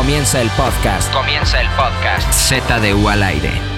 Comienza el podcast. Comienza el podcast. ZDU al aire.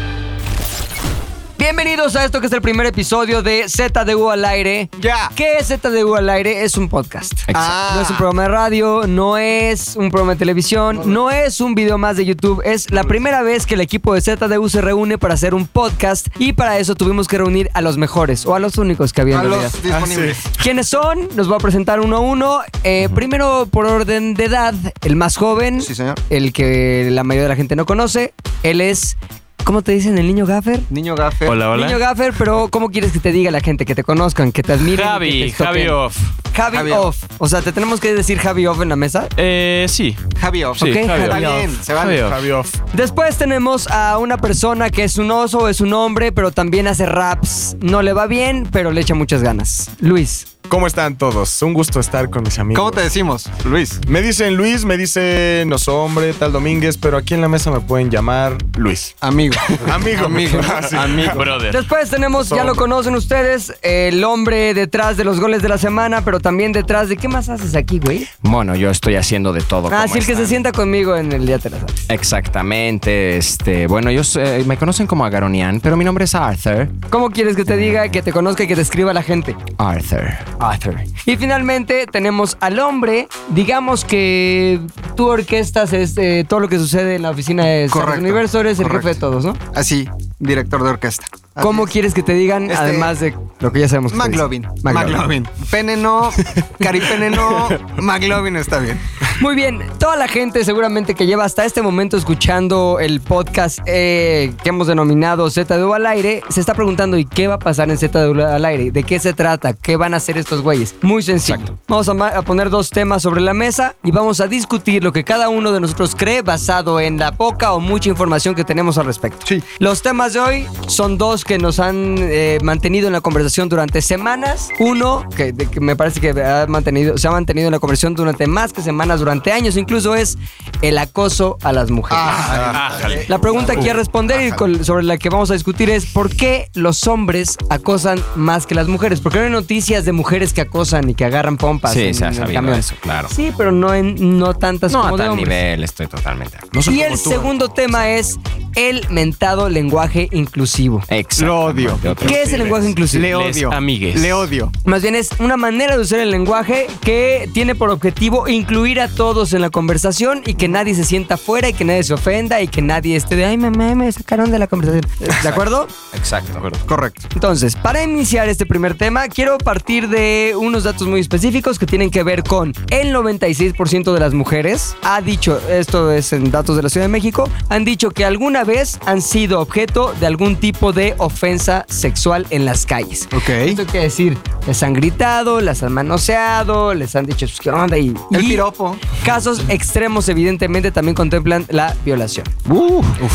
Bienvenidos a esto que es el primer episodio de ZDU al aire. Ya. ¿Qué es ZDU al aire? Es un podcast. Ah. No es un programa de radio, no es un programa de televisión, no es un video más de YouTube. Es la primera vez que el equipo de ZDU se reúne para hacer un podcast y para eso tuvimos que reunir a los mejores o a los únicos que había A en realidad. los disponibles. ¿Quiénes son? Los voy a presentar uno a uno. Eh, primero, por orden de edad, el más joven. Sí, señor. El que la mayoría de la gente no conoce. Él es. ¿Cómo te dicen el niño gaffer? Niño Gaffer. Hola, hola. Niño gaffer, pero ¿cómo quieres que te diga la gente? Que te conozcan, que te admiren. Javi, te Javi off. Javi, Javi off. O sea, ¿te tenemos que decir Javi off en la mesa? Eh, sí. Javi Off. Sí, Ok, Javi Javi off. bien, se vale. Javi off. Después tenemos a una persona que es un oso, es un hombre, pero también hace raps. No le va bien, pero le echa muchas ganas. Luis. ¿Cómo están todos? Un gusto estar con mis amigos. ¿Cómo te decimos, Luis? Me dicen Luis, me dicen Oso Hombre, tal Domínguez, pero aquí en la mesa me pueden llamar Luis. Amigo. Amigo. Amigo. Ah, sí. Amigo. Brother. Después tenemos, ya lo conocen ustedes, el hombre detrás de los goles de la semana, pero también detrás de... ¿Qué más haces aquí, güey? Bueno, yo estoy haciendo de todo. Ah, ¿cómo sí, el que se sienta conmigo en el día te la sabes. Exactamente. Este, bueno, ellos eh, me conocen como Agaronian, pero mi nombre es Arthur. ¿Cómo quieres que te diga, que te conozca y que te escriba la gente? Arthur. Arthur. Y finalmente tenemos al hombre. Digamos que tú orquestas este, todo lo que sucede en la oficina de Universo. Eres el correcto. jefe de todos, ¿no? Así, director de orquesta. Así ¿Cómo es. quieres que te digan, Este, además de lo que ya sabemos? que McLovin. dicen? McLovin. Pene no, caripene no, McLovin está bien. Muy bien, toda la gente seguramente que lleva hasta este momento escuchando el podcast eh, que hemos denominado ZDU al aire, se está preguntando ¿y qué va a pasar en ZDU al aire? ¿De qué se trata? ¿Qué van a hacer estos güeyes? Muy sencillo. Vamos a, a poner dos temas sobre la mesa y vamos a discutir lo que cada uno de nosotros cree basado en la poca o mucha información que tenemos al respecto. Sí. Los temas de hoy son dos que nos han eh, mantenido en la conversación durante semanas. Uno, que, de- que me parece que ha mantenido, se ha mantenido en la conversación durante más que semanas, durante años incluso, es el acoso a las mujeres. Ah. La pregunta aquí a responder y con- sobre la que vamos a discutir es ¿por qué los hombres acosan más que las mujeres? Porque no hay noticias de mujeres que acosan y que agarran pompas Sí, en, se ha sabido eso, claro. Sí, pero no en no tantas No como a de tal hombres. nivel, estoy totalmente. No Y el tú. segundo tema es el mentado lenguaje inclusivo. Exactamente, Lo odio. ¿Qué es el lenguaje inclusivo? Le Les odio. amigues. Le odio. Más bien es una manera de usar el lenguaje que tiene por objetivo incluir a todos en la conversación y que nadie se sienta fuera y que nadie se ofenda y que nadie esté de ay mamá me sacaron de la conversación. ¿De acuerdo? Exacto. Correcto. Entonces, para iniciar este primer tema, quiero partir de unos datos muy específicos que tienen que ver con el 96% de las mujeres ha dicho, esto es en datos de la Ciudad de México, han dicho que alguna vez han sido objeto de algún tipo de ofensa sexual en las calles. Ok. Esto quiere decir, les han gritado, las han manoseado, les han dicho, "Pues, ¿qué onda? Y, El y piropo. Casos extremos, evidentemente, también contemplan la violación.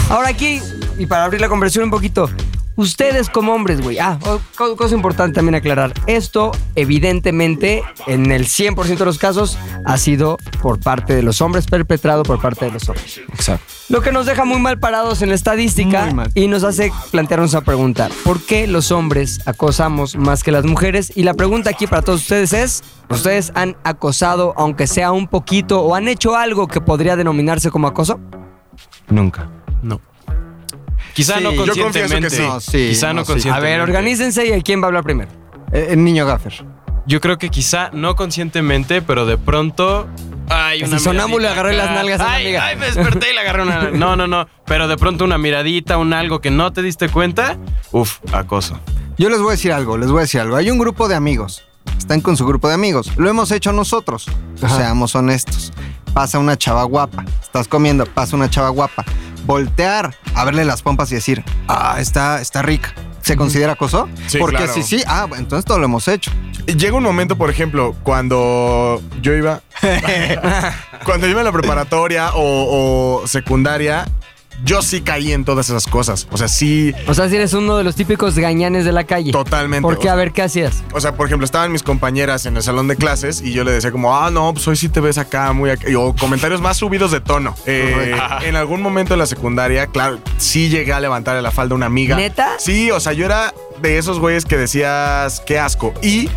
Ahora aquí, y para abrir la conversación un poquito, ustedes como hombres, güey. Ah, cosa importante también aclarar. Esto, evidentemente, en el 100% de los casos, ha sido por parte de los hombres, perpetrado por parte de los hombres. Exacto. Lo que nos deja muy mal parados en la estadística y nos hace plantearnos a preguntar, ¿por qué los hombres acosamos más que las mujeres? Y la pregunta aquí para todos ustedes es, ¿ustedes han acosado, aunque sea un poquito, o han hecho algo que podría denominarse como acoso? Nunca. No. Quizá Sí, no yo confieso que conscientemente. sí. No, sí, Quizá no, no, sí. A conscientemente. ver, organícense y ¿quién va a hablar primero? Eh, el niño Gaffer. Yo creo que quizá no conscientemente, pero de pronto. Ay, una si sonámbulo miradita agarré las nalgas a ay, amiga. Ay, me desperté y le agarré una. No, no, no. Pero de pronto una miradita, un algo que no te diste cuenta. Uf, acoso. Yo les voy a decir algo, les voy a decir algo. Hay un grupo de amigos. Están con su grupo de amigos. Lo hemos hecho nosotros. Seamos honestos. Pasa una chava guapa. Estás comiendo, pasa una chava guapa. Voltear a verle las pompas y decir, ah, está, está rica. ¿Se considera acoso? Sí, Porque claro. si sí, ah, entonces todo lo hemos hecho. Llega un momento, por ejemplo, cuando yo iba. cuando yo iba en la preparatoria o, o secundaria, yo sí caí en todas esas cosas. O sea, sí, O sea, si eres uno de los típicos gañanes de la calle. totalmente. ¿Por qué? O A ver, ¿qué hacías? O sea, por ejemplo, estaban mis compañeras en el salón de clases y yo le decía como, ah, no, pues hoy sí te ves acá, muy acá. y- O comentarios más subidos de tono. Eh, en algún momento de la secundaria, claro, sí llegué a levantarle la falda a una amiga. ¿Neta? Sí, o sea, yo era de esos güeyes que decías, qué asco. Y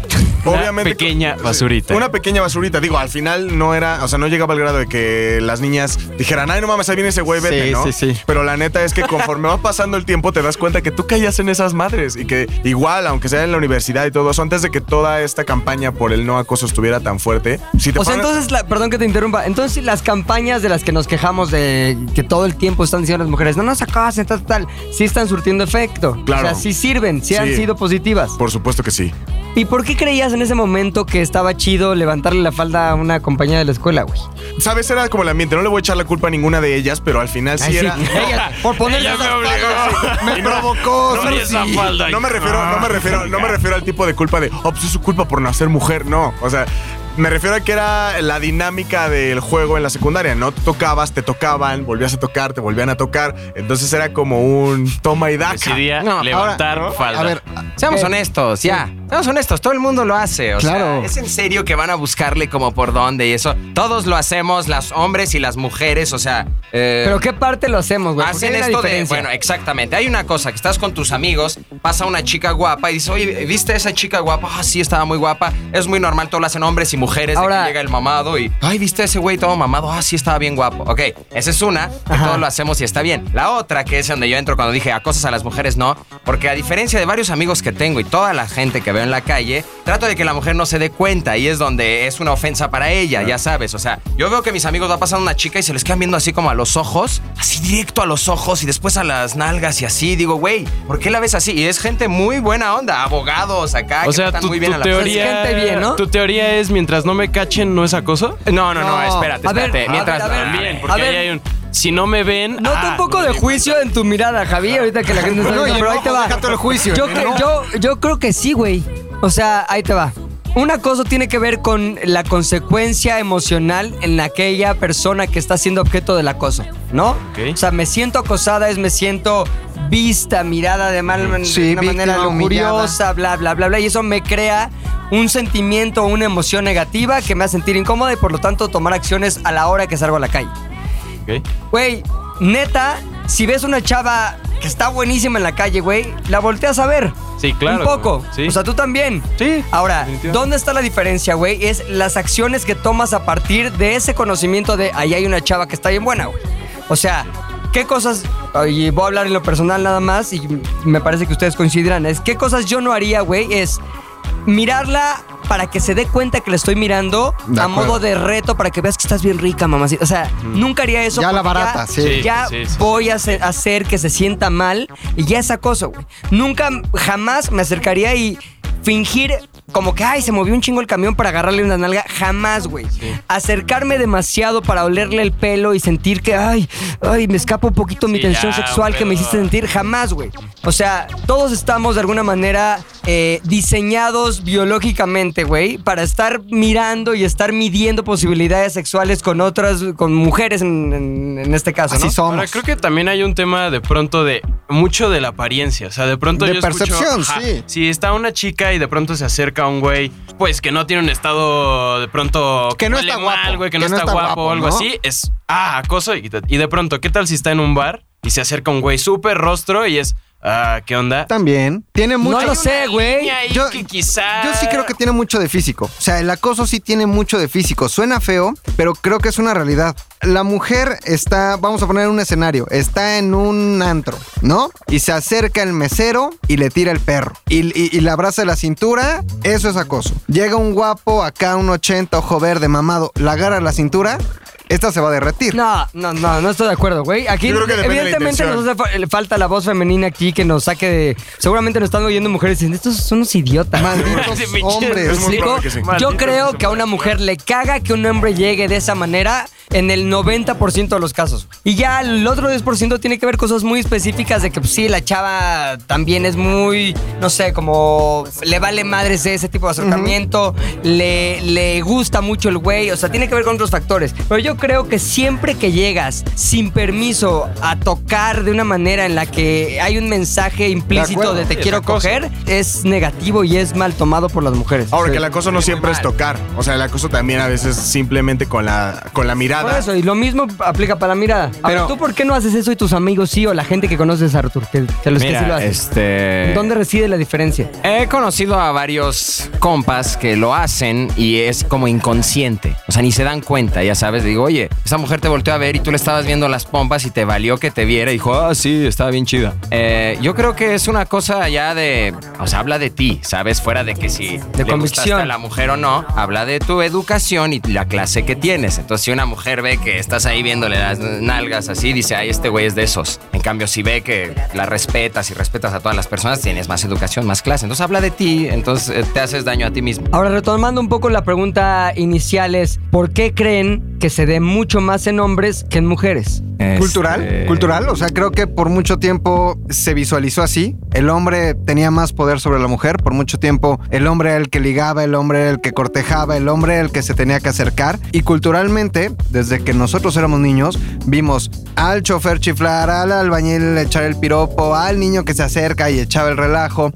Obviamente. pequeña basurita. Una pequeña basurita. Digo, al final no era, o sea, no llegaba al grado de que las niñas dijeran, ay, no mames, ahí viene ese güey, vete, Sí, ¿no? sí, sí. Pero la neta es que conforme va pasando el tiempo te das cuenta que tú caías en esas madres y que igual, aunque sea en la universidad y todo eso, antes de que toda esta campaña por el no acoso estuviera tan fuerte, si te O sea, entonces, la- perdón que te interrumpa. Entonces, las campañas de las que nos quejamos de que todo el tiempo están diciendo las mujeres, no nos acasen, tal, tal, sí están surtiendo efecto. Claro. O sea, sí sirven, sí, han Sí. sido positivas. Por supuesto que sí. ¿Y por qué creías en ese momento que estaba chido levantarle la falda a una compañera de la escuela, güey? ¿Sabes? Era como el ambiente. No le voy a echar la culpa a ninguna de ellas, pero al final sí Ay, era. Ella, por ponerle Ella me esas obligó. faldas, Me provocó. no, sí. y esa falda. No me refiero, no me refiero, no me refiero al tipo de culpa de, oh, pues es su culpa por nacer mujer. No, o sea, me refiero a que era la dinámica del juego en la secundaria. No te tocabas, te tocaban, volvías a tocar, te volvían a tocar. Entonces era como un toma y daca. Decidía No, levantar Ahora, falda. A ver, Seamos eh, honestos, ya. Seamos honestos, todo el mundo lo hace. O Claro. sea, es en serio que van a buscarle como por dónde y eso. Todos lo hacemos, las hombres y las mujeres, o sea. eh, ¿Pero qué parte lo hacemos, güey? Hacen esto de, bueno, exactamente. Hay una cosa, que estás con tus amigos, pasa una chica guapa y dices, oye, ¿viste a esa chica guapa? Ah, sí, estaba muy guapa. Es muy normal, todo lo hacen hombres y mujeres, de Ahora- que llega el mamado y, ay, ¿viste a ese güey todo mamado? Ah, sí, estaba bien guapo. Ok, esa es una, que Ajá. todos lo hacemos y está bien. La otra, que es donde yo entro cuando dije, a cosas a las mujeres no, porque a diferencia de varios amigos que tengo y toda la gente que veo en la calle, trato de que la mujer no se dé cuenta y es donde es una ofensa para ella, ya sabes. O sea, yo veo que mis amigos va pasando una chica y se les quedan viendo así como a los ojos, así directo a los ojos y después a las nalgas y así. Digo, güey, ¿por qué la ves así? Y es gente muy buena onda, abogados acá, O que sea, tratan tu, muy bien tu a la teoría. Es gente bien, ¿no? Tu teoría es mientras no me cachen, no es acoso. No, no, no, No. espérate, A ver, espérate. a mientras ver, a ver. También, A porque ver. ahí hay un. Si no me ven. Nota ah, un poco no de juicio en tu mirada, Javi, ahorita que la gente está No, viendo, y pero ahí te va. el juicio, Yo, enojo. yo, yo creo que sí, güey. O sea, ahí te va. Una cosa tiene que ver con la consecuencia emocional en aquella persona que está siendo objeto del acoso, ¿no? O sea, me siento acosada, es me siento vista, mirada de, mal, de una manera lujuriosa, bla, bla, bla, bla. Y eso me crea un sentimiento, una emoción negativa que me hace sentir incómoda y por lo tanto tomar acciones a la hora que salgo a la calle. Ok. Güey, neta, si ves una chava que está buenísima en la calle, güey, la volteas a ver. Sí, claro. Un poco. Sí. O sea, tú también. Sí, Ahora. ¿dónde está la diferencia, güey? Es las acciones que tomas a partir de ese conocimiento de ahí hay una chava que está bien buena, güey. O sea, ¿qué cosas? Y voy a hablar en lo personal nada más y me parece que ustedes coincidirán. Es qué cosas yo no haría, güey, es mirarla para que se dé cuenta que la estoy mirando De a acuerdo. modo de reto para que veas que estás bien rica, mamacita. O sea, nunca haría eso. Ya la barata, sí. Sí, Ya sí, sí. voy a hacer, hacer que se sienta mal y ya es acoso, güey. Nunca, jamás me acercaría y fingir como que, ay, se movió un chingo el camión para agarrarle una nalga. Jamás, güey. Acercarme demasiado para olerle el pelo y sentir que, ay, ay, me escapa un poquito mi tensión ya, sexual que me hiciste sentir. Jamás, güey. O sea, todos estamos de alguna manera eh, diseñados biológicamente, güey, para estar mirando y estar midiendo posibilidades sexuales con otras, con mujeres en, en- en este caso, Así ¿no? somos. Ahora, creo que también hay un tema de pronto de mucho de la apariencia. O sea, de pronto De yo percepción, sí. Si está una chica y de pronto se acerca a un güey, pues que no tiene un estado de pronto. Que no está mal, guapo, güey, que, no está, guapo o algo ¿no? así, es. Ah, acoso. Y, y de pronto, ¿qué tal si está en un bar y se acerca un güey súper rostro y es. Ah, ¿qué onda? También. Tiene mucho. No lo sé, güey. Yo- que quizá. Yo sí creo que tiene mucho de físico. O sea, el acoso sí tiene mucho de físico. Suena feo, pero creo que es una realidad. La mujer está, vamos a poner un escenario, está en un antro, ¿no? Y se acerca el mesero y le tira el perro. Y, y, y le abraza la cintura, eso es acoso. Llega un guapo, acá un 80, ojo verde, mamado, la agarra a la cintura, esta se va a derretir. No, no, no, no estoy de acuerdo, güey. Aquí, Yo creo que depende de la evidentemente, intención. nos hace fa- falta la voz femenina aquí que nos saque de. Seguramente nos están oyendo mujeres diciendo, estos son unos idiotas. Malditos hombres. Es muy ¿Explico? probable que sí. Yo creo que a una mujer le caga que un hombre llegue de esa manera en el 90% de los casos. Y ya el otro 10% tiene que ver cosas muy específicas de que pues, sí, la chava también es muy, no sé, como le vale madres de ese tipo de acercamiento, le, le gusta mucho el güey, o sea, tiene que ver con otros factores. Pero yo creo que siempre que llegas sin permiso a tocar de una manera en la que hay un mensaje implícito acuerdo, de, te quiero acoso. coger, es negativo y es mal tomado por las mujeres. Ahora, Sí. que el acoso no siempre es tocar. O sea, el acoso también a veces simplemente con la, con la mirada. Mirada. Por eso, y lo mismo aplica para la mirada. A ver, Pero- ¿tú por qué no haces eso y tus amigos sí o la gente que conoces, Artur? Que, que los que sí lo Mira, hacen. este... ¿Dónde reside la diferencia? He conocido a varios compas que lo hacen y es como inconsciente. O sea, ni se dan cuenta, ya sabes. Digo, oye, esa mujer te volteó a ver y tú le estabas viendo las pompas y te valió que te viera y dijo, ah, sí, estaba bien chida. Eh, yo creo que es una cosa ya de. O sea, habla de ti, ¿sabes? Fuera de que si le convicción. gustaste a la mujer o no, habla de tu educación y la clase que tienes. Entonces, si una mujer ve que estás ahí viéndole las nalgas así, dice, ay, este güey es de esos. En cambio, si ve que la respetas y respetas a todas las personas, tienes más educación, más clase. Entonces, habla de ti, entonces eh, te haces daño a ti mismo. Ahora, retomando un poco la pregunta inicial es, ¿por qué creen que se dé mucho más en hombres que en mujeres? Cultural, Este, cultural. O sea, creo que por mucho tiempo se visualizó así. El hombre tenía más poder sobre la mujer. Por mucho tiempo el hombre era el que ligaba, el hombre era el que cortejaba, el hombre era el que se tenía que acercar. Y culturalmente, desde que nosotros éramos niños, vimos al chofer chiflar, al albañil echar el piropo, al niño que se acerca y echaba el relajo.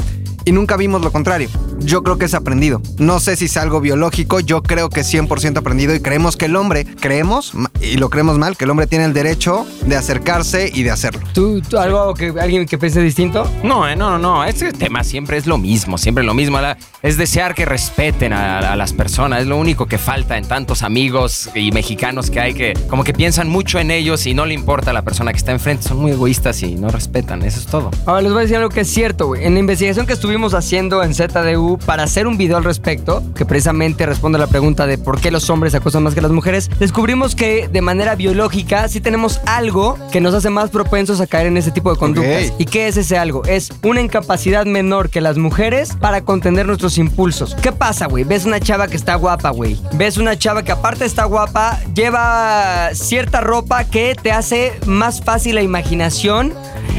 Y nunca vimos lo contrario. Yo creo que es aprendido. No sé si es algo biológico, yo creo que es 100% aprendido y creemos que el hombre, creemos, y lo creemos mal, que el hombre tiene el derecho de acercarse y de hacerlo. ¿Tú, tú algo que alguien que piense distinto? No, eh, no, no, no. Este tema siempre es lo mismo, siempre lo mismo. La- Es desear que respeten a, a las personas. Es lo único que falta en tantos amigos y mexicanos que hay que como que piensan mucho en ellos y no le importa a la persona que está enfrente. Son muy egoístas y no respetan. Eso es todo. Ahora les voy a decir algo que es cierto, güey. En la investigación que estuvimos haciendo en ZDU para hacer un video al respecto, que precisamente responde a la pregunta de por qué los hombres acosan más que las mujeres, descubrimos que de manera biológica sí tenemos algo que nos hace más propensos a caer en ese tipo de conductas. Ok. ¿Y qué es ese algo? Es una incapacidad menor que las mujeres para contener nuestros impulsos. ¿Qué pasa, güey? Ves una chava que está guapa, güey. Ves una chava que aparte está guapa, lleva cierta ropa que te hace más fácil la imaginación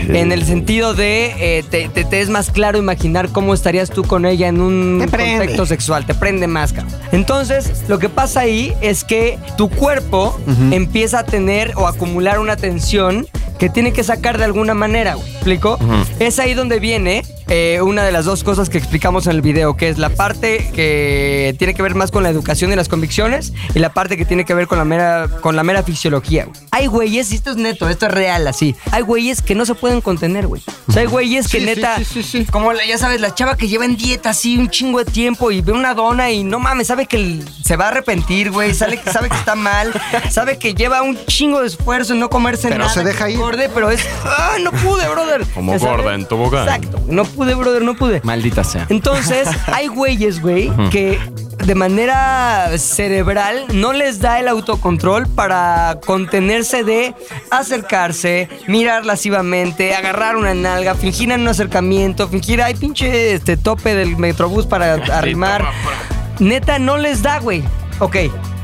en el sentido de eh, te, te- te es más claro imaginar cómo estarías tú con ella en un contexto sexual, te prende más, cabrón. Entonces, lo que pasa ahí es que tu cuerpo empieza a tener o acumular una tensión que tiene que sacar de alguna manera, güey. ¿Explico? Es ahí donde viene eh, una de las dos cosas que explicamos en el video, que es la parte que tiene que ver más con la educación y las convicciones y la parte que tiene que ver con la mera, con la mera fisiología. güey. Hay güeyes, y esto es neto, esto es real, así. Hay güeyes que no se pueden contener, güey. O sea, hay güeyes que Sí, neta, sí, como ya sabes, la chava que lleva en dieta así un chingo de tiempo y ve una dona y no mames, sabe que se va a arrepentir, güey, sabe, sabe que está mal, sabe que lleva un chingo de esfuerzo en no comerse Pero nada. se deja ir. engorde, pero es, ah, no pude, brother. Como gorda en tobogán. Exacto, no pude, brother, no pude. Maldita sea. Entonces, hay güeyes, güey, que de manera cerebral no les da el autocontrol para contenerse de acercarse, mirar lascivamente, agarrar una nalga, fingir en un acercamiento, fingir, ay, pinche este tope del metrobús para arrimar. Neta, no les da, güey. Ok,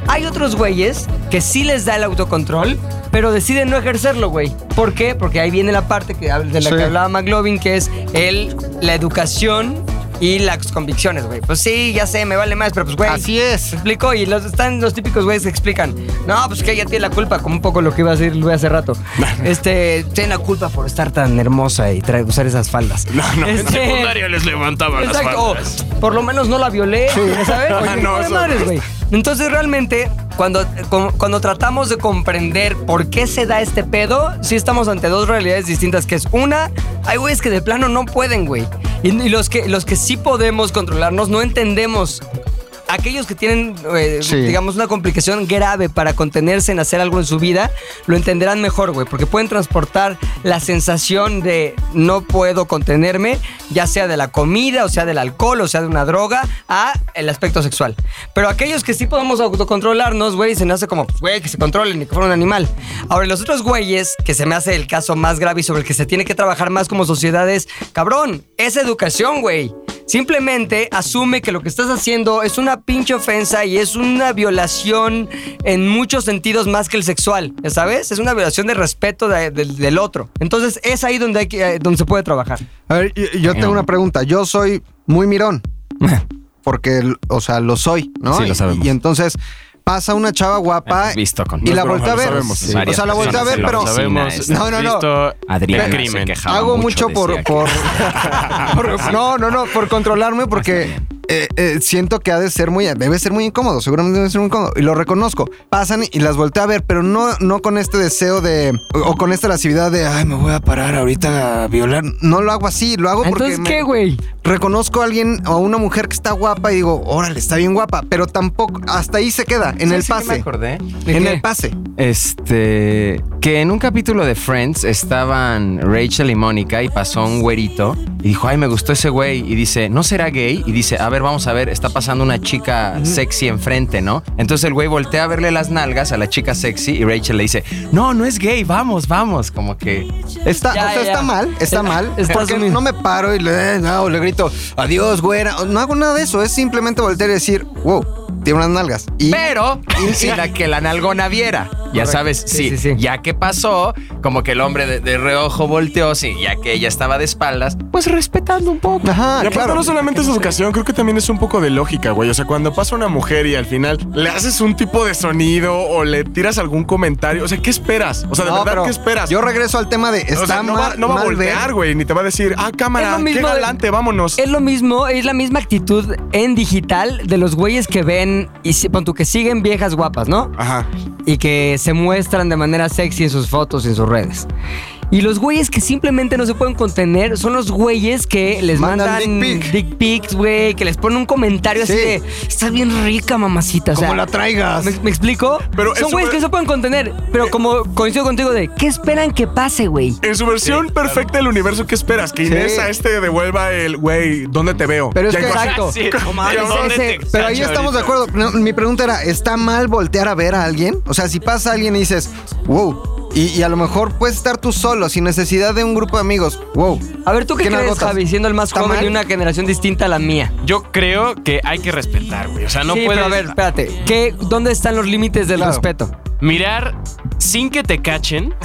hay otros güeyes que sí les da el autocontrol, pero deciden no ejercerlo, güey. ¿Por qué? Porque ahí viene la parte que, de la Sí. que hablaba McLovin, que es el, la educación y las convicciones, güey. Pues sí, ya sé, me vale más, pero pues, güey. Así es. ¿Me explico? Y los, están los típicos güeyes que explican. No, pues que ella tiene la culpa, como un poco lo que iba a decir Luis hace rato. este, tiene la culpa por estar tan hermosa y usar esas faldas. No, no, en Este, secundaria les levantaban las Exacto. O, faldas. por lo menos no la violé, ¿ya ¿sabes? Oye, No, no, madres, güey. Entonces, realmente, cuando, cu- cuando tratamos de comprender por qué se da este pedo, sí estamos ante dos realidades distintas, que es una, hay güeyes que de plano no pueden, güey. Y, los, que, los que sí podemos controlarnos, no entendemos. Aquellos que tienen, eh, Sí. digamos, una complicación grave para contenerse en hacer algo en su vida, lo entenderán mejor, güey, porque pueden transportar la sensación de no puedo contenerme, ya sea de la comida, o sea del alcohol, o sea de una droga, a el aspecto sexual. Pero aquellos que sí podemos autocontrolarnos, güey, se nos hace como, pues, güey, que se controlen y que fuera un animal. Ahora, los otros güeyes, que se me hace el caso más grave y sobre el que se tiene que trabajar más como sociedad es, cabrón, es educación, güey. Simplemente asume que lo que estás haciendo es una pinche ofensa y es una violación en muchos sentidos más que el sexual, ¿ya sabes? Es una violación de respeto de- del- del otro. Entonces es ahí donde, hay que, eh, donde se puede trabajar. A ver, yo, yo tengo una pregunta. Yo soy muy mirón. Porque, o sea, lo soy, ¿no? Sí, lo sabemos. Y, y entonces pasa una chava guapa visto con- y la voltea a ver. sabemos, Sí. varias O sea, la voltea a ver, pero... Sabemos. No, no, no. se crimen. quejaba Hago mucho, por, por- No, no, no, por controlarme porque eh, eh, siento que ha de ser muy, debe ser muy incómodo, seguramente debe ser muy incómodo. Y lo reconozco. Pasan y las volteo a ver, pero no, no con este deseo de, o con esta lascividad de, ay, me voy a parar ahorita a violar. No lo hago así, lo hago porque Entonces, ¿qué, güey? reconozco a alguien o a una mujer que está guapa y digo, órale, está bien guapa, pero tampoco, hasta ahí se queda, en el ¿Sabes qué me pase. acordé? ¿De En qué? el pase. Este, que en un capítulo de Friends estaban Rachel y Mónica y pasó un güerito y dijo, ay, me gustó ese güey. Y dice, ¿no será gay? Y dice, a ver, vamos a ver, está pasando una chica sexy enfrente, ¿no? Entonces el güey voltea a verle las nalgas a la chica sexy y Rachel le dice, no, no es gay, vamos, vamos. Como que... Está, Ya, o sea, ya, ya. está mal, está Eh, mal. estás porque no me paro y le, no, le grito, adiós, güera. No hago nada de eso, es simplemente voltear y decir, wow, tiene unas nalgas. Y Pero sin la que la nalgona viera. Ya sabes, Sí, sí, sí, sí. ya que pasó, como que el hombre de, de reojo volteó, sí, ya que ella estaba de espaldas, pues respetando un poco. Ajá, Y aparte claro. no solamente es ocasión, creo que también es un poco de lógica, güey. O sea, cuando pasa una mujer y al final le haces un tipo de sonido o le tiras algún comentario, o sea, ¿qué esperas? O sea, de No, verdad, pero ¿qué esperas? Yo regreso al tema de, está o sea, no va, mal, no va a voltear, güey, ni te va a decir, ah, cámara, qué de- galante, vámonos. Es lo mismo, es la misma actitud en digital de los güeyes que ven y si- pon tú que siguen viejas guapas, ¿no? Ajá. Y que se muestran de manera sexy en sus fotos y en sus redes. Y los güeyes que simplemente no se pueden contener son los güeyes que les Mandan mandan, dick pic. dick pics, güey, que les ponen un comentario así Sí. de, estás bien rica, mamacita. O Como la traigas. ¿Me, me explico? Pero son güeyes que no se pueden contener. Pero como coincido contigo de, ¿qué esperan que pase, güey? En su versión perfecta del universo, ¿qué esperas? Que Sí. Inés a este devuelva el, güey, ¿dónde te veo? Pero es que- Exacto. Sí, No mames, ¿en dónde ese- te Pero ahí estamos de acuerdo. No, mi pregunta era, ¿está mal voltear a ver a alguien? O sea, si pasa alguien y dices, wow, y, y a lo mejor puedes estar tú solo, sin necesidad de un grupo de amigos, wow. A ver, ¿tú qué, ¿Qué crees? Javi, siendo el más ¿Está joven mal? de una generación distinta a la mía? Yo creo que hay que respetar, güey. O sea, no sí, puedes pero a ver, espérate. ¿Qué, ¿Dónde están los límites del Claro. respeto? mirar sin que te cachen.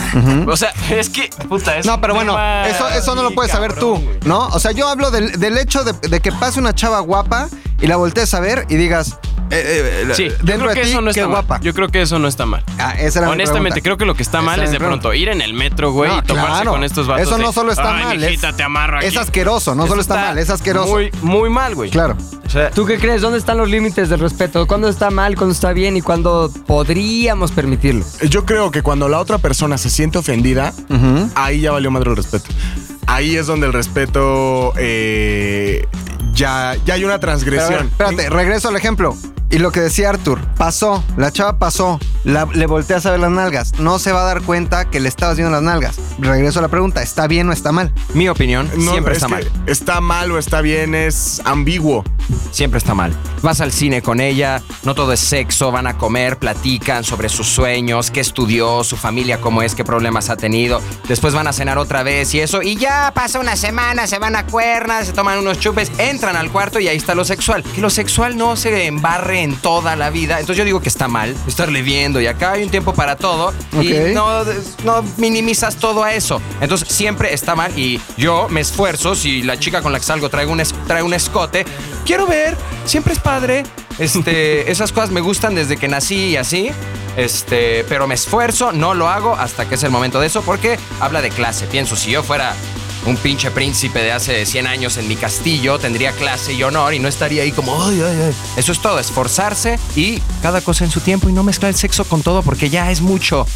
O sea, es que, puta, es No, pero bueno, eso, eso no lo puedes saber tú. ¿no? O sea, yo hablo del, del hecho de, de que pase una chava guapa y la voltees a ver y digas, eh, eh, Sí, yo dentro creo de que ti, eso no qué está guapa. mal. Yo creo que eso no está mal. Ah, esa era Honestamente, creo que lo que está mal es de pronto ir en el metro, güey, No, y toparse claro. con estos vatos. Eso no solo está "Ay, mal, mijita, es- te amarro aquí". es asqueroso, no Eso solo está mal, es asqueroso. Muy, muy mal, güey. Claro. O sea, ¿Tú qué crees? ¿Dónde están los límites del respeto? ¿Cuándo está mal? ¿Cuándo está bien? ¿Y cuándo podríamos permitirlo? Yo creo que cuando la otra persona se siente ofendida, ahí ya valió madre el respeto. Ahí es donde el respeto eh, ya, ya hay una transgresión. espérate, regreso al ejemplo. Y lo que decía Arthur, pasó, la chava pasó, la- le volteas a ver las nalgas. No se va a dar cuenta que le estabas viendo las nalgas. Regreso a la pregunta, ¿está bien o está mal? Mi opinión, No, siempre es está mal. Está mal o está bien, es ambiguo. Siempre está mal. Vas al cine con ella, no todo es sexo, van a comer, platican sobre sus sueños, qué estudió, su familia cómo es, qué problemas ha tenido. Después van a cenar otra vez y eso. Y ya pasa una semana, se van a cuernas, se toman unos chupes, entran al cuarto y ahí está lo sexual. Que lo sexual no se embarre en toda la vida. Entonces yo digo que está mal estarle viendo y acá hay un tiempo para todo y no, no minimizas todo a eso. Entonces siempre está mal y yo me esfuerzo, si la chica con la que salgo trae un, trae un escote, quiero ver, siempre es padre. Este, esas cosas me gustan desde que nací y así. Este, pero me esfuerzo, no lo hago hasta que es el momento de eso porque habla de clase. Pienso, si yo fuera un pinche príncipe de hace 100 años en mi castillo, tendría clase y honor y no estaría ahí como, ay, ay, ay. Eso es todo, esforzarse y cada cosa en su tiempo y no mezclar el sexo con todo porque ya es mucho.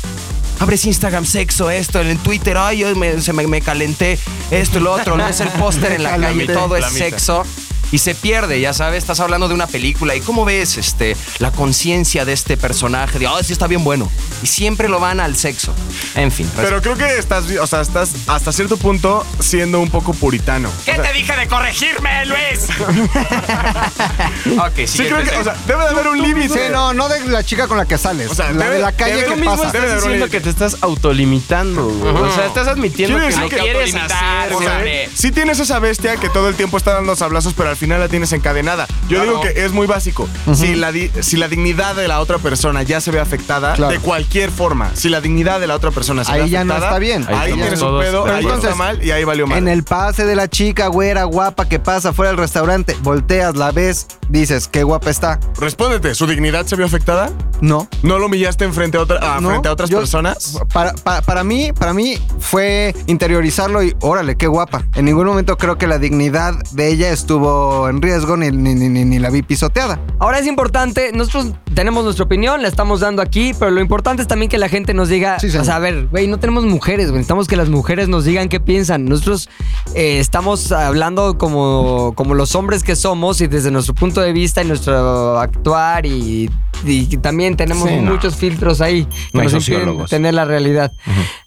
Abres Instagram, sexo, esto, en Twitter, ay, ay, me, se me, me calenté, esto lo otro, no es el póster en la calle, todo es sexo. Y se pierde, ya sabes, estás hablando de una película y cómo ves este, la conciencia de este personaje, de, ay, sí está bien bueno. Y siempre lo van al sexo. En fin. Pero creo que estás, o sea, estás hasta cierto punto siendo un poco puritano. ¿Qué te dije de corregirme, Luis? ok, Sí, creo que, o sea, debe de haber un límite. Sí, no, no de la chica con la que sales. O sea, la debe- de la calle debe- que tú mismo pasa. debe un diciendo que te estás autolimitando, güey. O sea, estás admitiendo que no que quieres autolimitar, hacer, O sea, sí tienes esa bestia que todo el tiempo está dando sablazos, pero al final la tienes encadenada. Yo digo que es muy básico. si, la di- si la dignidad de la otra persona ya se ve afectada, Claro. de cualquier forma, si la dignidad de la otra persona se Ahí ve ya no afectada, está bien. Ahí, Ahí tienes un pedo, ahí Entonces, está mal y ahí valió mal. En el pase de la chica güera guapa que pasa fuera del restaurante, volteas, la ves, dices, qué guapa está. Respóndete, ¿su dignidad se vio afectada? No. ¿No lo humillaste en frente a, otra- ah, No, frente a otras yo- personas? Para, pa- para mí, para mí fue interiorizarlo y órale, qué guapa. En ningún momento creo que la dignidad de ella estuvo en riesgo ni, ni, ni, ni- la vi pisoteada. Ahora es importante, nosotros tenemos nuestra opinión, la estamos dando aquí, pero lo importante es también que la gente nos diga, Sí, señor. o sea, a ver, güey, no tenemos mujeres, güey, necesitamos que las mujeres nos digan qué piensan. Nosotros eh, estamos hablando como, como los hombres que somos y desde nuestro punto de vista y nuestro actuar y, y también tenemos Sí, no. muchos filtros ahí que No nos impiden sociólogos. tener la realidad.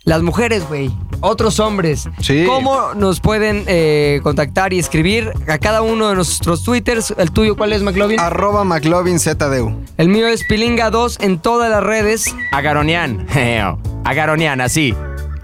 Las mujeres, güey, otros hombres, Sí. ¿cómo nos pueden eh, contactar y escribir a cada uno de nuestros twitters? ¿El tuyo cuál es, McLovin? Arroba McLovin ZDU. El mío es Pilinga2 en todas las redes. Agaronian. Agaronian, así.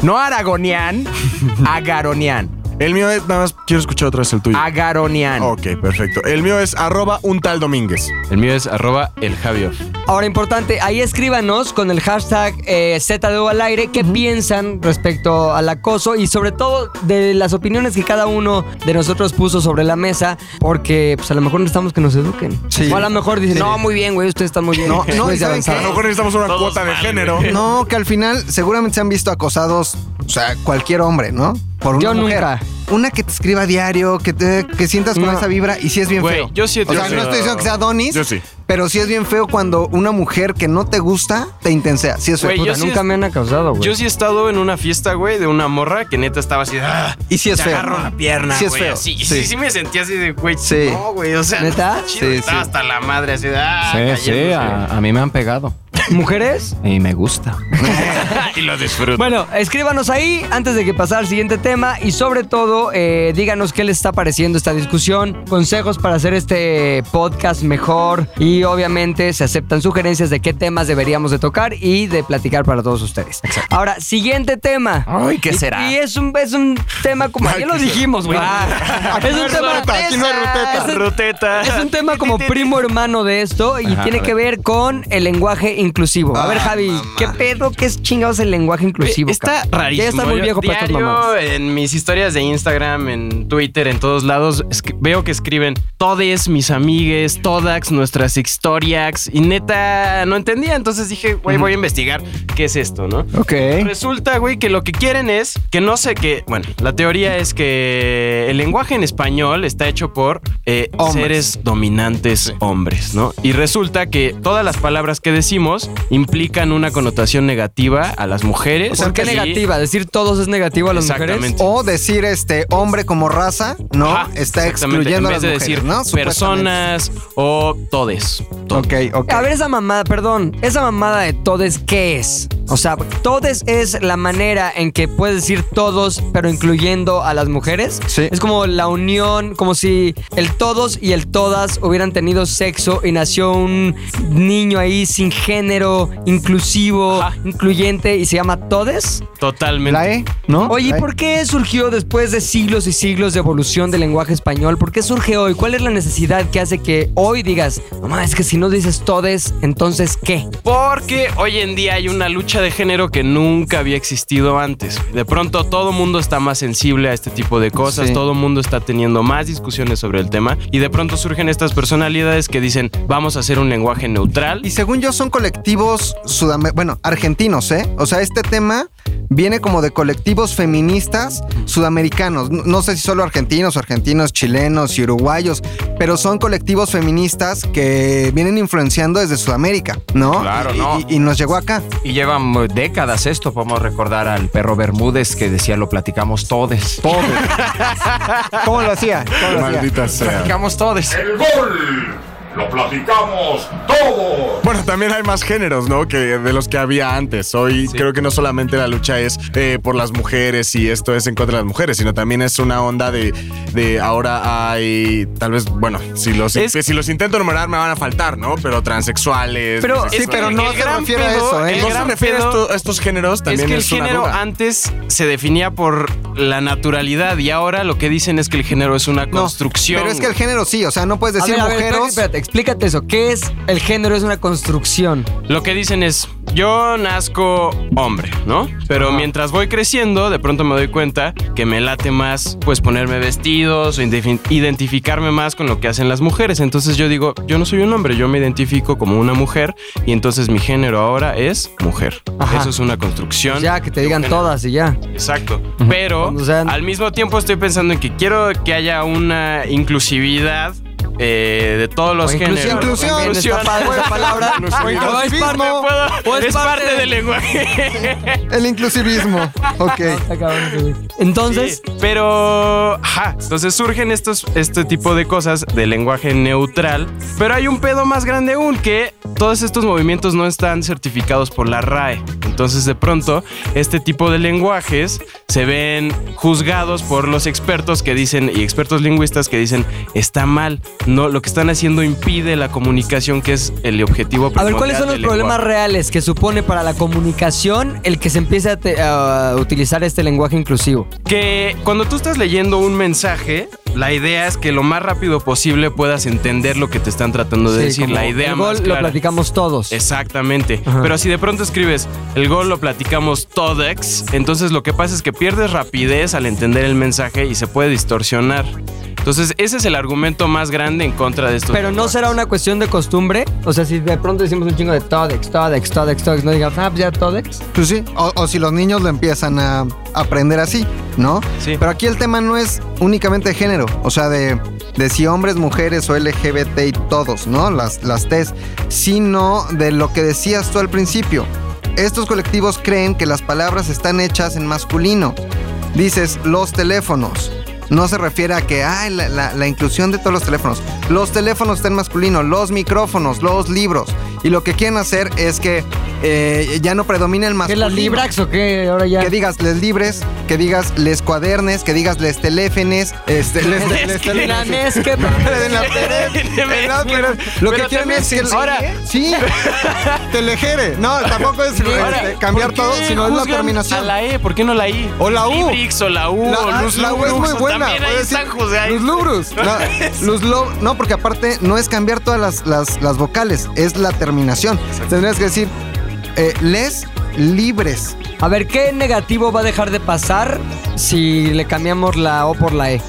No Aragonian, Agaronian. El mío es, nada más quiero escuchar otra vez el tuyo. Agaronian. Ok, perfecto. El mío es arroba un tal Domínguez. El mío es arroba el Javioff. Ahora, importante, ahí escríbanos con el hashtag eh, ZDU al aire qué piensan respecto al acoso y sobre todo de las opiniones que cada uno de nosotros puso sobre la mesa, porque pues a lo mejor necesitamos que nos eduquen. Sí. O a lo mejor dicen, no, muy bien, güey, ustedes están muy bien. No, no, Después ¿y de saben avanzar. A lo mejor necesitamos una Todos cuota de mal, género. güey. No, que al final seguramente se han visto acosados, o sea, cualquier hombre, ¿no? Por una Yo mujer. nunca. Una que te escriba a diario, que, te- que sientas con No. esa vibra y si es bien Güey, feo. yo sí he O sea, tenido- no estoy diciendo que sea Donis, Yo sí. pero sí es bien feo cuando una mujer que no te gusta te intensea. Sí es feo. Güey, Puta, yo sí nunca es- me han acosado, güey. Yo sí he estado en una fiesta, güey, de una morra que neta estaba así. ah, Y sí es te feo. agarro la pierna, Sí es güey, feo. así. Y Sí. sí, sí me sentía así de, güey, Sí. no, güey, o sea, ¿Neta? no está chido, Sí, estaba sí. hasta la madre así de, ah, Sí, sí, cayéndose. a, a mí me han pegado. ¿Mujeres? Y me gusta. y lo disfruto. Bueno, escríbanos ahí antes de que pasar al siguiente tema y sobre todo eh, díganos qué les está pareciendo esta discusión, consejos para hacer este podcast mejor y obviamente se aceptan sugerencias de qué temas deberíamos de tocar y de platicar para todos ustedes. Ahora, siguiente tema. Ay, ¿qué será? Y, es, un, es un tema como... Ay, Ya lo dijimos, güey. Ah. es un tema... Aquí no hay ruteta. Es un- tema como primo hermano de esto y Ajá, tiene a que ver con el lenguaje inclusivo. A ver, Ah, Javi, mamá. ¿qué pedo? ¿Qué es chingados el lenguaje inclusivo? Está cabrón? rarísimo. Ya está muy Yo viejo para estas mamadas. En mis historias de Instagram, en Twitter, en todos lados, es que veo que escriben todes, mis amigues, todax, nuestras historias. Y neta, no entendía. Entonces dije, güey, voy a investigar qué es esto, ¿no? Ok. Resulta, güey, que lo que quieren es que no sé qué. Bueno, la teoría es que el lenguaje en español está hecho por eh, Hombres. seres dominantes hombres, ¿no? Y resulta que todas las palabras que decimos implican una connotación negativa a las mujeres. ¿Por qué negativa? ¿Decir todos es negativo a las mujeres? O decir este hombre como raza, no, Ajá, está excluyendo a las de mujeres, decir ¿no? Personas o todes. Todo. Ok, ok. A ver, esa mamada, perdón, esa mamada de todes, ¿qué es? O sea, todes es la manera en que puedes decir todos, pero incluyendo a las mujeres. Sí. Es como la unión, como si el todos y el todas hubieran tenido sexo y nació un niño ahí sin género, inclusivo, Ajá. incluyente y se llama todes. Totalmente. La E, ¿no? Oye, ¿y E. por qué surgió después de siglos y siglos de evolución del lenguaje español? ¿Por qué surge hoy? ¿Cuál es la necesidad que hace que hoy digas, mamá, es que si no dices todes, entonces qué? Porque hoy en día hay una lucha de género que nunca había existido antes. De pronto todo mundo está más sensible a este tipo de cosas, Sí. todo mundo está teniendo más discusiones sobre el tema y de pronto surgen estas personalidades que dicen, vamos a hacer un lenguaje neutral. Y según yo son colectivos sudamericanos, bueno, argentinos, ¿eh? O sea, este tema viene como de colectivos feministas sudamericanos. No, no sé si solo argentinos, argentinos, chilenos y uruguayos, pero son colectivos feministas que vienen influenciando desde Sudamérica, ¿no? Claro, Y- no. Y, y nos llegó acá. Y llevan eh, décadas esto. Podemos recordar al perro Bermúdez que decía lo platicamos todes. ¿Cómo lo hacía? ¿Cómo lo hacía? Maldita sea. Platicamos todes. ¡El gol! ¡Lo platicamos todo! Bueno, también hay más géneros, ¿no? Que de los que había antes. Hoy creo que no solamente la lucha es eh, por las mujeres y esto es en contra de las mujeres, sino también es una onda de, de ahora hay, tal vez, bueno, si los, Es- si los intento enumerar me van a faltar, ¿no? Pero transexuales. Pero-. Sí, pero no el se gran refiere a pedo- eso, ¿eh? el no se gran refiere a, esto- a estos géneros, también es que el es una género duda. antes se definía por la naturalidad y ahora lo que dicen es que el género es una No, construcción. Pero es que el género sí, o sea, no puedes A decir a ver, mujeres. espérate, espérate, explícate eso. ¿Qué es el género? Es una construcción. Lo que dicen es, yo nazco hombre, ¿no? Pero mientras voy creciendo, de pronto me doy cuenta que me late más, pues ponerme vestidos o identifi- identificarme más con lo que hacen las mujeres. Entonces yo digo, yo no soy un hombre, yo me identifico como una mujer y entonces mi género ahora es mujer. Ajá. Eso es una construcción. Ya, que te digan todas y ya. Exacto. Pero al mismo tiempo estoy pensando en que quiero que haya una inclusividad eh, de todos los O inclusión. géneros. Inclusión. Padre esa palabra. Inclusividad. O es parte- Inclusivismo. Puedo- o es es parte parte de- del lenguaje. El inclusivismo. Ok. Entonces, Sí, pero, ajá, entonces surgen estos, este tipo de cosas de lenguaje neutral, pero hay un pedo más grande aún que todos estos movimientos no están certificados por la RAE. Entonces, de pronto, este tipo de lenguajes se ven juzgados por los expertos que dicen, y expertos lingüistas que dicen, está mal, no, lo que están haciendo impide la comunicación, que es el objetivo a ver, ¿cuáles son los problemas lenguaje? reales que supone para la comunicación el que se empiece a, te- a utilizar este lenguaje inclusivo? Que cuando tú estás leyendo un mensaje, la idea es que lo más rápido posible puedas entender lo que te están tratando de Sí, decir. La idea el más gol lo clara. platicamos todos. Exactamente. Ajá. Pero si de pronto escribes el gol lo platicamos todex, entonces lo que pasa es que pierdes rapidez al entender el mensaje y se puede distorsionar. Entonces, ese es el argumento más grande en contra de estos. Pero no será una cuestión de costumbre. O sea, si de pronto decimos un chingo de Todex, Todex, Todex, Todex, no digas, ah, pues ya Todex. Pues sí, o, o si los niños lo empiezan a aprender así, ¿no? Sí. Pero aquí el tema no es únicamente de género, o sea, de, de si hombres, mujeres o LGBT y todos, ¿no? Las, las Ts, sino de lo que decías tú al principio. Estos colectivos creen que las palabras están hechas en masculino. Dices, los teléfonos. No se refiere a que, ay, la, la- la inclusión de todos los teléfonos. Los teléfonos están en masculino, los micrófonos, los libros. Y lo que quieren hacer es que eh, ya no predomina el ¿Qué masculino. las Librax o qué? Ahora ya. Que digas les libres, que digas les cuadernes, que digas les teléfones, este, les, les, les ¿qué? Pérez. Lo que quieren es que ahora- sí, telejere. No, tampoco es este, cambiar ¿por qué todo, sino es la terminación. A la E, ¿por qué no la I? O la U. Librix o la U. La, o Luz la U es muy buena. Decir. Luz Lubrus. No, Luz Lo- no, porque aparte no es cambiar todas las, las, las vocales, es la terminación. Tendrías que decir eh, les libres. A ver, ¿qué negativo va a dejar de pasar si le cambiamos la O por la E?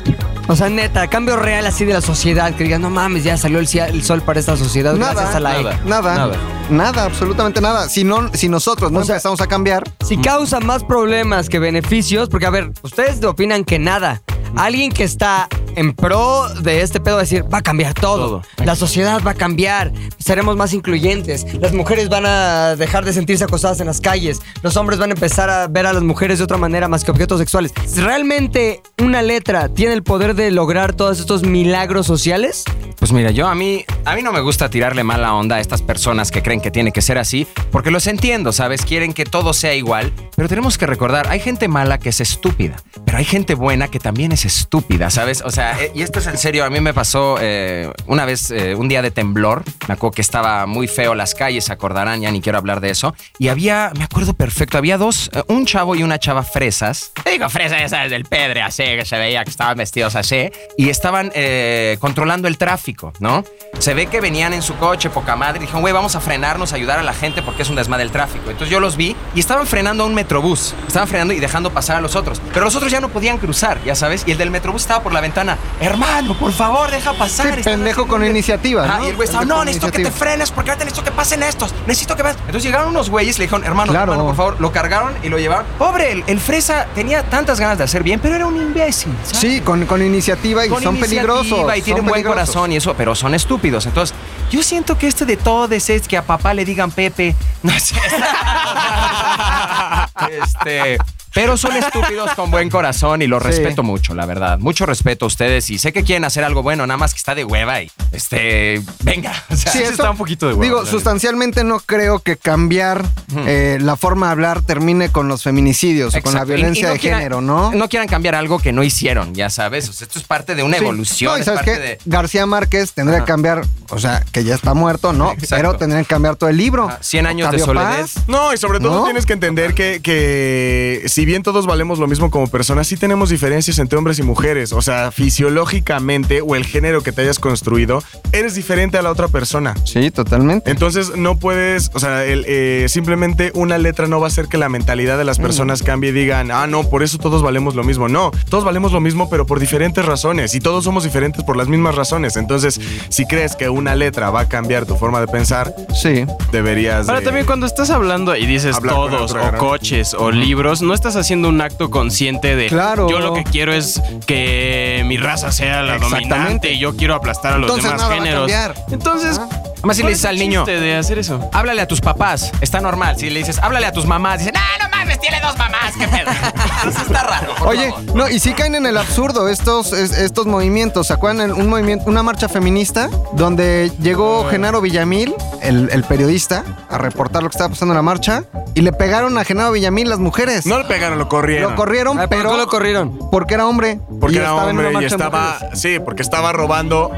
O sea, neta, cambio real así de la sociedad, que digan, no mames, ya salió el, sol para esta sociedad gracias Nada, a la E. nada. Nada, Nada. nada, absolutamente nada. Si, no, si nosotros no O sea, empezamos a cambiar, Si causa más problemas que beneficios, porque a ver, ustedes opinan que nada. Alguien que está en pro de este pedo decir, va a cambiar todo. Todo. La sociedad va a cambiar, seremos más incluyentes, las mujeres van a dejar de sentirse acosadas en las calles, los hombres van a empezar a ver a las mujeres de otra manera más que objetos sexuales. ¿Realmente una letra tiene el poder de lograr todos estos milagros sociales? Pues mira, yo a mí, a mí no me gusta tirarle mala onda a estas personas que creen que tiene que ser así, porque los entiendo, ¿sabes? Quieren que todo sea igual, pero tenemos que recordar, hay gente mala que es estúpida, pero hay gente buena que también es estúpida, ¿sabes? O sea, eh, y esto es en serio, a mí me pasó eh, una vez, eh, un día de temblor, me acuerdo que estaba muy feo las calles, se acordarán, ya ni quiero hablar de eso, y había, me acuerdo perfecto, había dos, un chavo y una chava fresas, digo fresas, sabes, del pedre así, que se veía que estaban vestidos así, y estaban controlando el tráfico, ¿no? Se ve que venían en su coche, poca madre, y dijeron, güey, vamos a frenarnos, a ayudar a la gente porque es un desmadre el tráfico. Entonces yo los vi y estaban frenando a un metrobús, estaban frenando y dejando pasar a los otros, pero los otros ya no podían cruzar, ya sabes, y el del metrobús estaba por la ventana, hermano, por favor, deja pasar. Sí, pendejo con bien". iniciativa, ¿no? y el güey estaba, no, necesito que te frenes porque ahorita necesito que pasen estos, necesito que pasen. Entonces llegaron unos güeyes, le dijeron, hermano, Claro. hermano, por favor, lo cargaron y lo llevaron. Pobre, el, el fresa tenía tantas ganas de hacer bien, pero era un imbécil. ¿sabes? sí, con, con iniciativa y Con son iniciativa peligrosos. Y tienen buen corazón y eso, pero son estúpidos. Entonces, yo siento que este de todo es que a papá le digan Pepe. No sé. este. Pero son estúpidos con buen corazón y los Sí. respeto mucho, la verdad. Mucho respeto a ustedes y sé que quieren hacer algo bueno, nada más que está de hueva y este, venga. O sea, Sí, esto- está un poquito de hueva, Digo, sustancialmente no creo que cambiar eh, la forma de hablar termine con los feminicidios o con la Exacto. Y- y violencia no de quieran- género, ¿no? No quieran cambiar algo que no hicieron, ya sabes. O sea, esto es parte de una Sí. evolución. No, y es sabes parte qué? de. García Márquez tendría Ajá. que cambiar, o sea, que ya está muerto, ¿no? Exacto. Pero tendrían que cambiar todo el libro. Ajá, 100 años de soledad. Paz. No, y sobre todo ¿No? tienes que entender que, que si bien todos valemos lo mismo como personas, sí tenemos diferencias entre hombres y mujeres. O sea, fisiológicamente o el género que te hayas construido, eres diferente a la otra persona. Sí, totalmente. Entonces no puedes, o sea, el, eh, simplemente una letra no va a hacer que la mentalidad de las personas cambie y digan, ah, no, por eso todos valemos lo mismo. No, todos valemos lo mismo, pero por diferentes razones y todos somos diferentes por las mismas razones. Entonces, si crees que una letra va a cambiar tu forma de pensar, Sí. deberías. Ahora de- también cuando estás hablando y dices todos o coches o libros, no estás haciendo un acto consciente de Claro. yo lo que quiero es que mi raza sea la dominante y yo quiero aplastar a los Entonces demás nada va a géneros. cambiar. Entonces, Además, si le ¿cuál dices es al niño, de hacer eso. háblale a tus papás, está normal. Si le dices, háblale a tus mamás, dicen, ah, no mames, tiene dos mamás, qué pedo. Eso está raro. por Oye, favor. no, y sí caen en el absurdo estos, es- estos movimientos. ¿Se acuerdan? Un movimiento, una marcha feminista donde llegó Genaro Villamil, el, el periodista, a reportar lo que estaba pasando en la marcha y le pegaron a Genaro Villamil las mujeres. No le pegaron, lo corrieron. lo corrieron, Ay, ¿por pero qué lo corrieron? porque era hombre. Porque y era estaba en una hombre y marcha de estaba. mujeres. Sí, porque estaba robando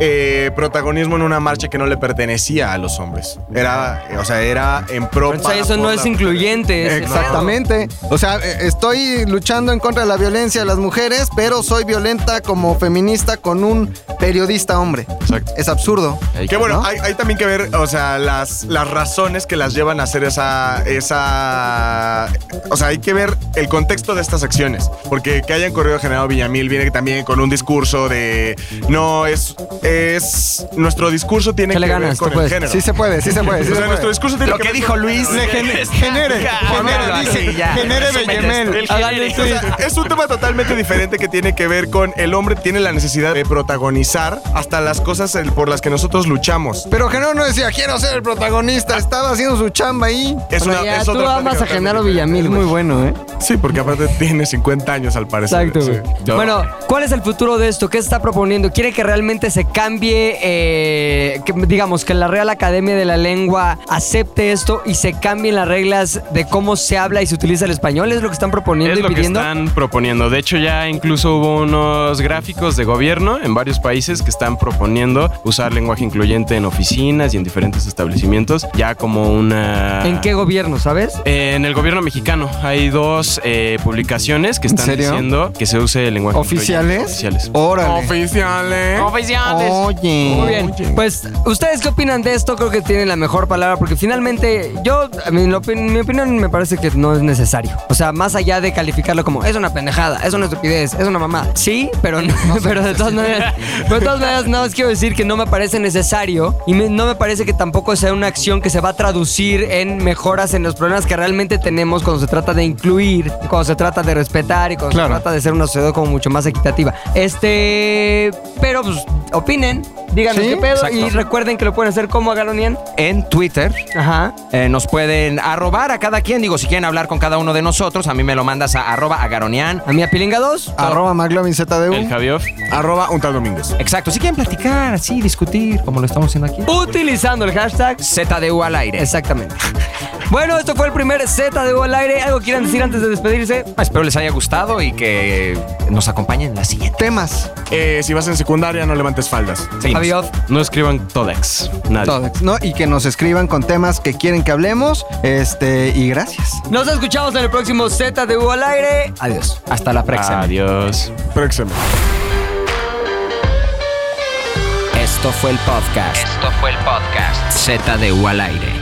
eh, protagonismo en una marcha que no le pertenecía a los hombres. Era, eh, o sea, era en pro. O sea, eso no es incluyente. Exactamente. O sea, eh, estoy luchando en contra de la violencia de las mujeres, pero soy violenta como feminista con un periodista hombre. Exacto. Es absurdo. Que bueno, ¿no? hay, hay también que ver, o sea, las, las razones que las llevan a hacer esa, esa. O sea, hay que ver el contexto de estas acciones. Porque que hayan corrido General Villamil viene también con un discurso de. No, es. Es nuestro discurso tiene que ganas, ver con el puedes. género. Sí se puede, sí se puede. sí o se sea, nuestro discurso tiene Lo que que ver dijo con- Luis. Le genere, genere, dice, genere Bellemel. O sea, es un tema totalmente diferente que tiene que ver con el hombre tiene la necesidad de protagonizar hasta las cosas por las que nosotros luchamos. Pero Genaro no decía, quiero ser el protagonista. Estaba haciendo su chamba ahí. Es una, ya, es tú otra amas a Genaro Villamil, Es muy bueno, ¿eh? Sí, porque aparte tiene 50 años al parecer. Exacto. Sí. Bueno, ¿cuál es el futuro de esto? ¿Qué se está proponiendo? ¿Quiere que realmente se cambie, eh, que, digamos, que la Real Academia de la Lengua acepte esto y se cambien las reglas de cómo se habla y se utiliza el español? ¿Es lo que están proponiendo Es y lo que pidiendo? están proponiendo. De hecho, ya incluso hubo unos gráficos de gobierno en varios países que están proponiendo usar lenguaje incluyente en oficinas y en diferentes establecimientos, ya como una... ¿En qué gobierno, sabes? Eh, en el gobierno mexicano hay dos eh, publicaciones que están diciendo que se use el lenguaje ¿Oficiales? incluyente. Oficiales. Órale. Oficiales. Oficiales. Oye. Muy bien. Pues, ¿ustedes qué opinan de esto? Creo que tienen la mejor palabra porque finalmente yo, a mí, lo opin- mi opinión me parece que no es necesario. O sea, más allá de calificarlo como es una pendejada, es una estupidez, es una mamada. Sí, pero no, pero de todas maneras, de todas maneras nada más quiero decir que no me parece necesario y me- no me parece que tampoco sea una acción que se va a traducir en mejoras en los problemas que realmente tenemos cuando se trata de incluir, cuando se trata de respetar y cuando Claro. se trata de ser una sociedad como mucho más equitativa. Este, pero pues opinen, díganos Sí, qué pedo exacto. y recuerden que lo pueden hacer como Agaronian. En Twitter Ajá. eh, nos pueden arrobar a cada quien. Digo, si quieren hablar con cada uno de nosotros, a mí me lo mandas a arroba agaronian. A mí a Pilinga 2. Arroba El ZDU. Javioff. Arroba un tal Domínguez. Exacto. Si quieren platicar, así, discutir, como lo estamos haciendo aquí. Utilizando el hashtag. ZDU al aire. Exactamente. Bueno, esto fue el primer Z de O al aire. ¿Algo quieran decir antes de despedirse? Espero les haya gustado y que nos acompañen en la siguiente. Temas. Eh, si vas en secundaria, no levantes faldas. Seguimos. Adiós. No escriban Todex. Nadie. Todex, ¿no? Y que nos escriban con temas que quieren que hablemos. Este, y gracias. Nos escuchamos en el próximo Z de O al aire. Adiós. Hasta la próxima. Adiós. Próximo. Esto fue el podcast. Esto fue el podcast. ZDU al aire.